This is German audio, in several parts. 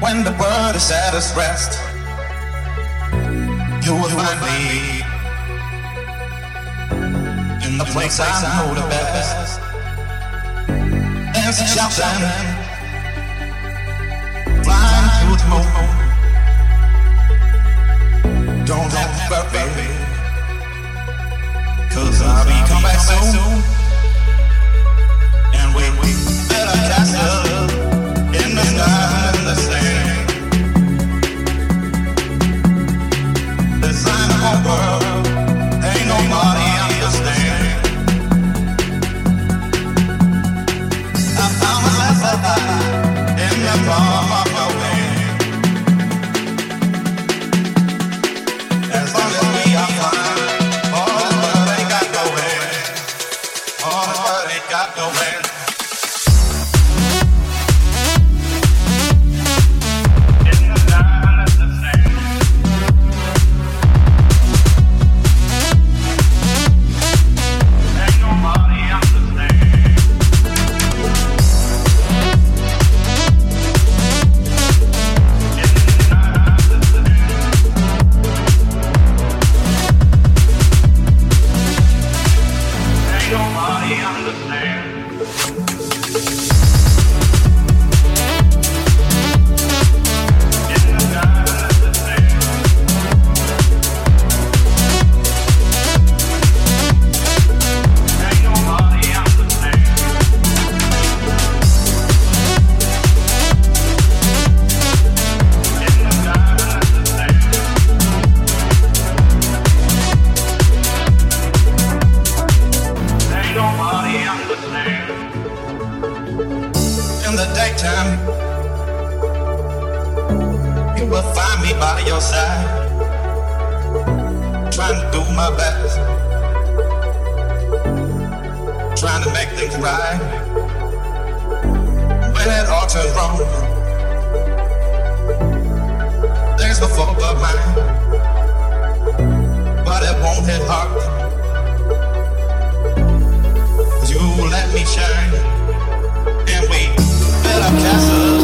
when the world is at its rest, you will find me in the place I know the best. Dancing, shouting, flying through the moon. Don't have to worry, cause I'll be come back soon. And we build a castle in the sky and the sand. World, in the daytime. You will find me by your side, trying to do my best, trying to make things right. When it all turns wrong, there's no fault of mine, but it won't hit hard. Let me shine and we build a castle.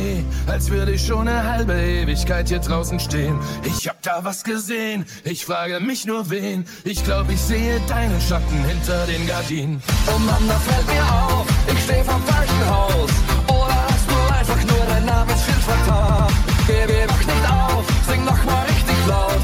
Schnee, als würde ich schon eine halbe Ewigkeit hier draußen stehen. Ich hab da was gesehen, ich frage mich nur wen. Ich glaub, ich sehe deine Schatten hinter den Gardinen. Oh Mann, da fällt mir auf, ich steh vom falschen Haus. Oder hast du einfach nur dein Namensschild vertan? Geh, mach nicht auf, sing noch mal richtig laut,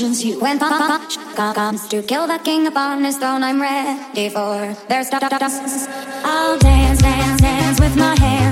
visions you went on comes to kill the king upon his throne i'm ready for their stuff i'll dance dance dance with my hands.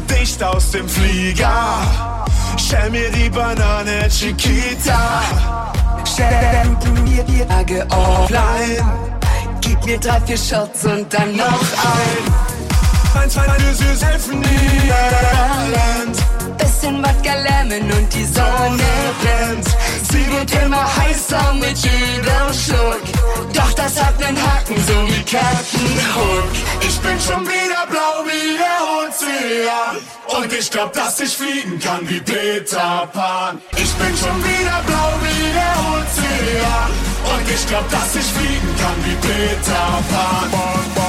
dicht aus dem Flieger. Stell mir die Banane Chiquita. Stell mir die Tage offline. Gib mir drei, vier Shots und dann noch ein. Ein, zwei, eine süß helfen Niederland. Bisschen Wodka Lemon und die Sonne brennt. Sie wird immer heißer mit jedem Schluck. Doch das hat nen Haken, so wie Captain Hook. Ich bin schon wieder blau wie der Ozean. Und ich glaub, dass ich fliegen kann wie Peter Pan. Ich bin schon wieder blau wie der Ozean. Und ich glaub, dass ich fliegen kann wie Peter Pan.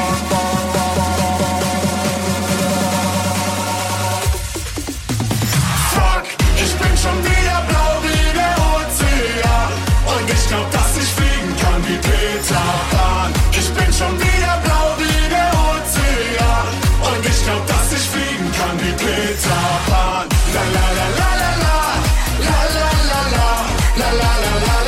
glaub, dass ich fliegen kann wie Peter Pan. Ich bin schon wieder blau wie der Ozean. Und ich glaub, dass ich fliegen kann wie Peter Pan. La la la la la la. La la la la. La la la la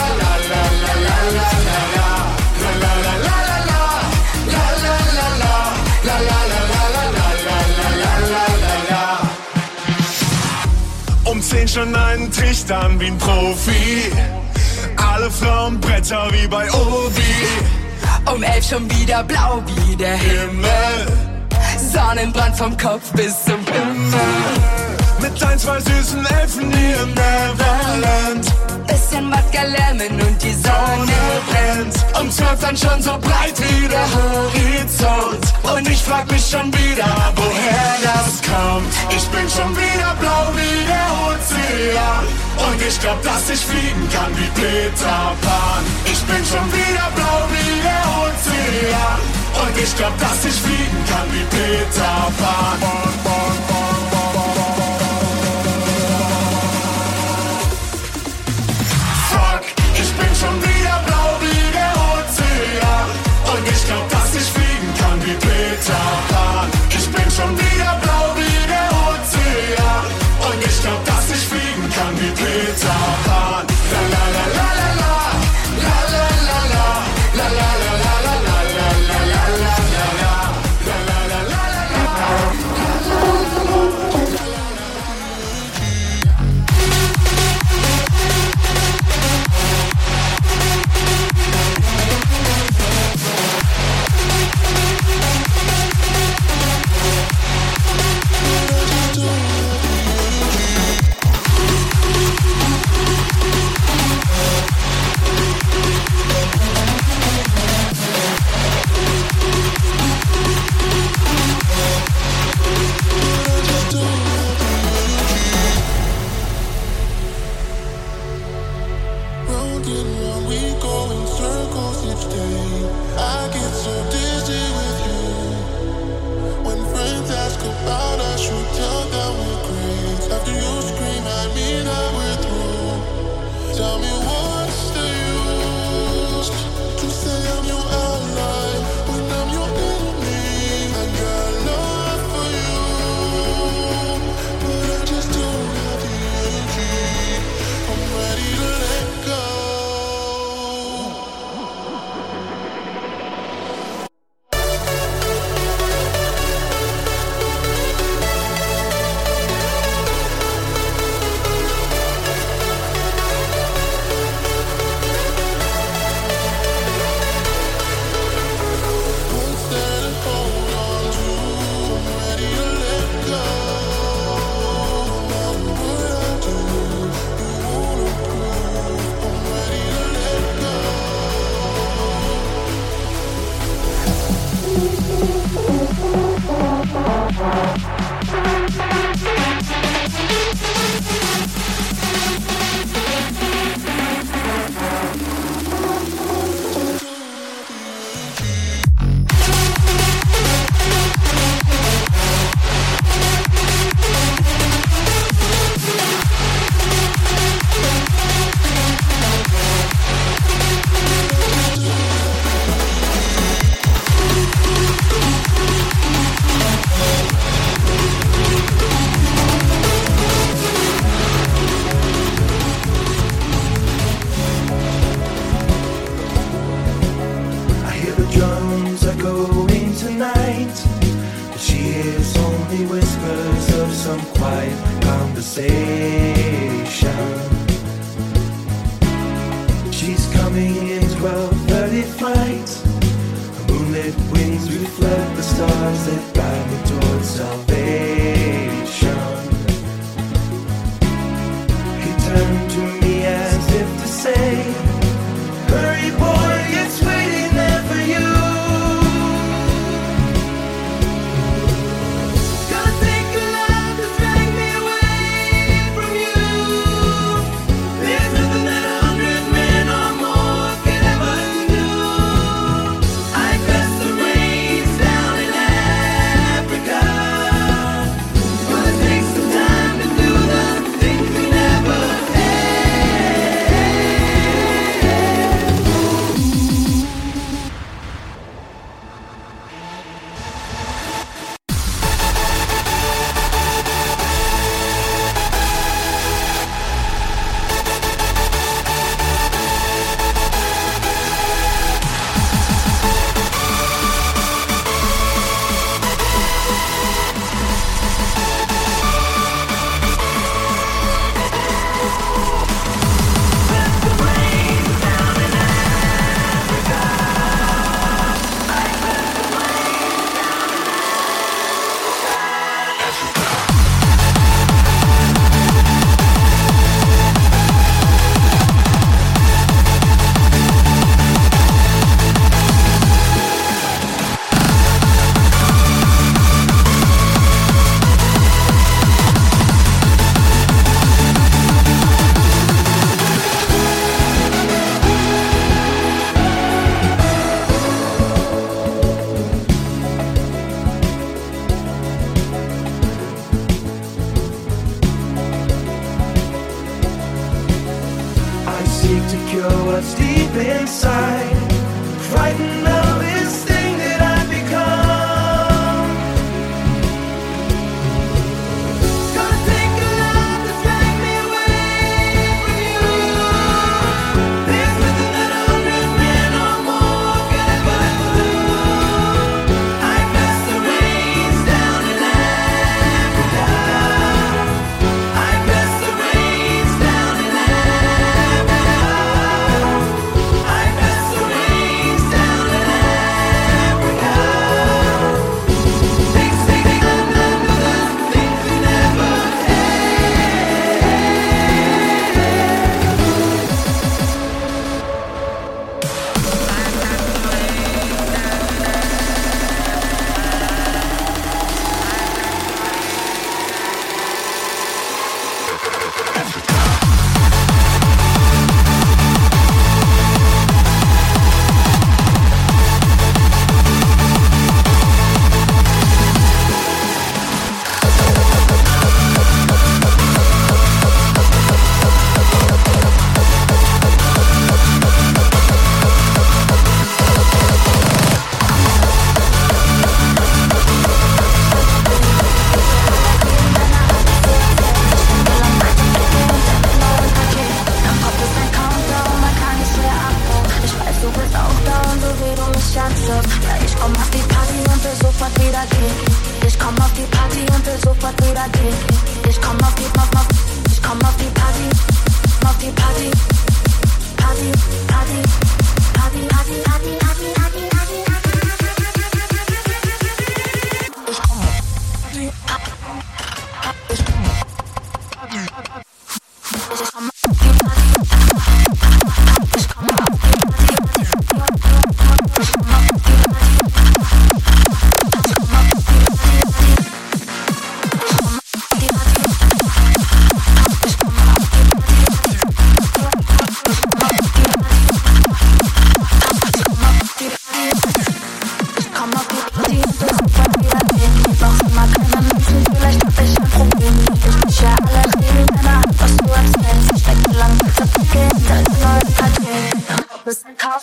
Um 10 schon einen Trichtern wie ein Profi alle Frauen Bretter wie bei Obi. Um elf schon wieder blau wie der Himmel. Sonnenbrand vom Kopf bis zum Himmel. Mit ein, zwei süßen Elfen hier im Neverland. Bisschen Wodka Lemon und die Sonne brennt. Um zwölf dann schon so breit wie der Horizont. Und ich frag mich schon wieder, woher das kommt. Ich bin schon wieder und ich glaub, dass ich fliegen kann wie Peter Pan. Ich bin schon wieder blau wie der Ozean. Und ich glaub, dass ich fliegen kann wie Peter Pan. Bon, bon, bon, Fuck, ich bin schon wieder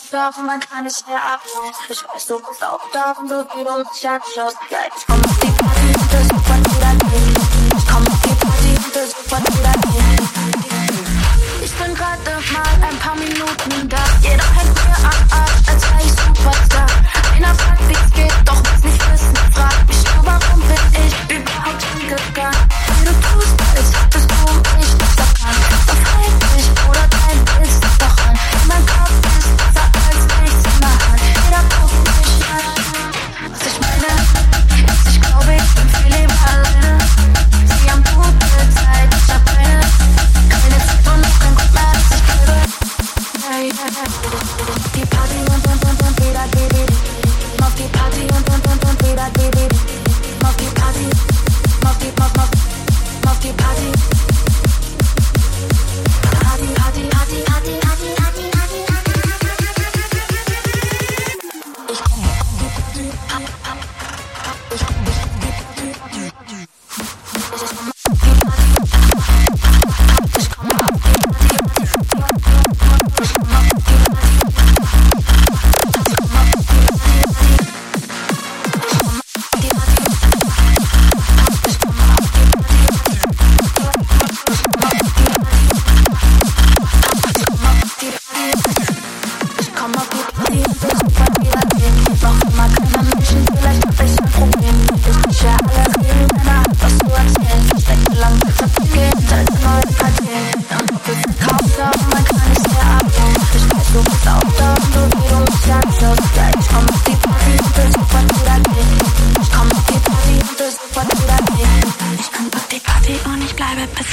auch davon, man kann nicht mehr abhauen. Ich weiß, du bist auch davon, so wie du mich anschaust. Ja, ich komm auf die Party und das ist wieder hin. Ich komm auf die Party und das ist wieder hin. Ich bin gerade mal ein paar Minuten da. Jeder hängt mir ab, ab, als wäre ich Superstar. Einer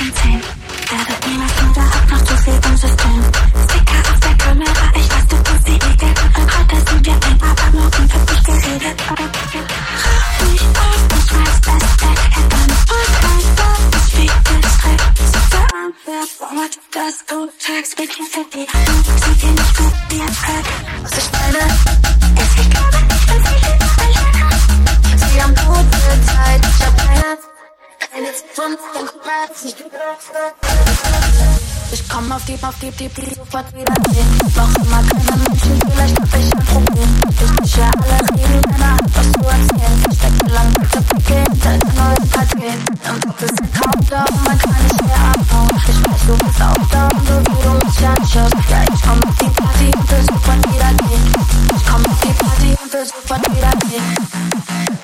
content Gotta be my soldier, not to say I'm just die, auf die, die, sofort wieder drehen. Noch immer keine Menschen, vielleicht hab ich ein Problem. Ich mische alle Regeln, keiner hat was zu erzählen. Lang hinter Paket. Ein Countdown, man kann nicht mehr abhauen. Ich weiß, du bist so wie du mich anschaust. Ja, ich komm auf die Party und will sofort wieder gehen. Ich komm auf die Party und will sofort wieder.